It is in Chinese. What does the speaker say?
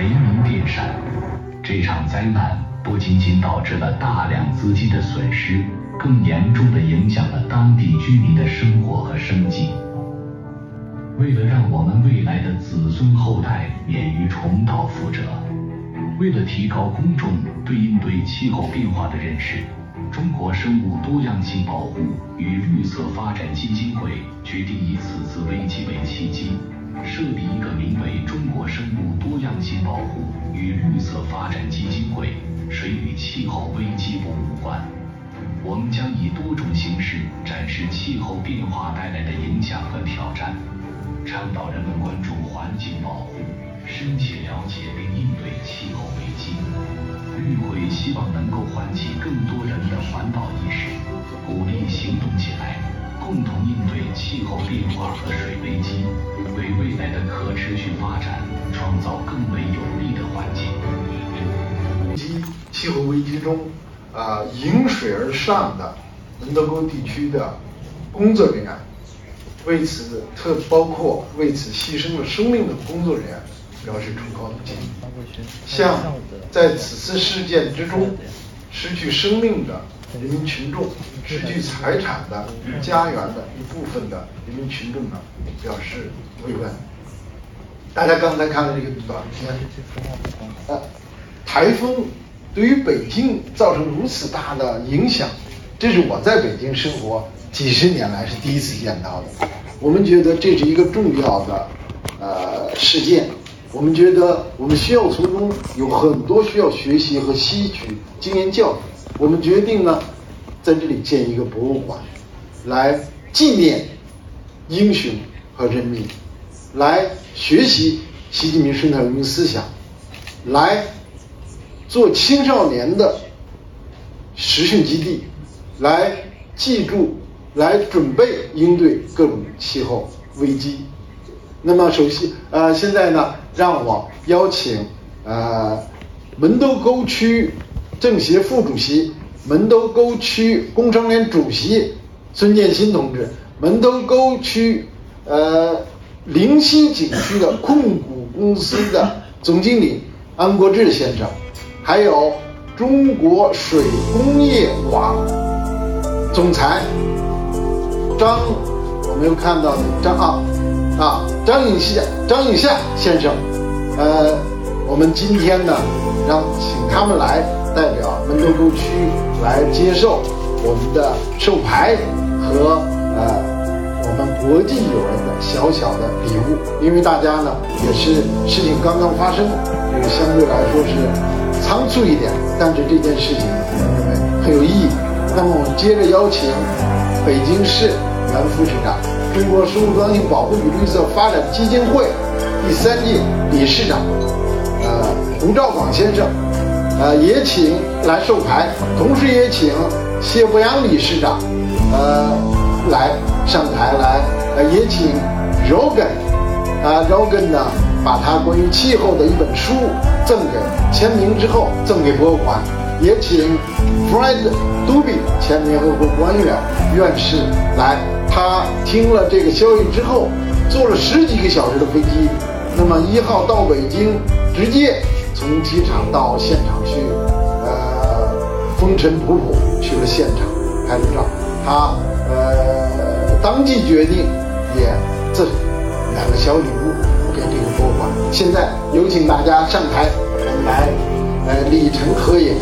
雷鸣电闪。这场灾难不仅仅导致了大量资金的损失，更严重的影响了当地居民的生活和生计。为了让我们未来的子孙后代免于重蹈覆辙，为了提高公众对应对气候变化的认识。中国生物多样性保护与绿色发展基金会决定以此次危机为契机，设立一个名为“中国生物多样性保护与绿色发展基金会”，谁与气候危机不无关。我们将以多种形式展示气候变化带来的影响和挑战，倡导人们关注环境保护，深切了解并应对气候危机。绿会希望能够唤起更多人的环保意识，鼓励行动起来，共同应对气候变化和水危为未来的可持续发展创造更为有利的环境。及气候危机中，啊，迎水而上的门头沟地区的工作人员，为此特包括为此牺牲了生命的工作人员。表示崇高的敬意，向在此次事件之中失去生命的人民群众、失去财产的家园的一部分的人民群众呢，表示慰问。大家刚才看了这个短片，呃，台风对于北京造成如此大的影响，这是我在北京生活几十年来是第一次见到的。我们觉得这是一个重要的呃事件。我们觉得我们需要从中有很多需要学习和吸取经验教训。我们决定呢，在这里建一个博物馆，来纪念英雄和人民，来学习习近平生态文明思想，来做青少年的实训基地，来记住，来准备应对各种气候危机。那么，首先，呃，现在呢，让我邀请，呃，门头沟区政协副主席、门头沟区工商联主席孙建新同志，门头沟区，呃，灵溪景区的控股公司的总经理安国志先生，还有中国水工业网总裁张，我没有看到的张啊。啊，张颖夏，张颖夏先生，呃，我们今天呢，让请他们来代表门头沟区来接受我们的授牌和呃我们国际友人的小小的礼物，因为大家呢也是事情刚刚发生，这个相对来说是仓促一点，但是这件事情我认为很有意义。那么我们接着邀请北京市原副市长。中国生物多样性保护与绿色发展基金会第三届理事长，呃，洪兆广先生，呃，也请来授牌，同时也请谢博洋理事长，呃，上台来，呃，也请 Rogan，啊，Rogan 呢，把他关于气候的一本书赠给签名之后赠给博物馆，也请 Fred Duby 前联合国官员院士来。他听了这个消息之后，坐了十几个小时的飞机，那么一号到北京，直接从机场到现场去，呃，风尘仆仆去了现场拍了照。他呃当即决定也赠两个小礼物给这个博物馆。现在有请大家上台，我们来呃礼成合影。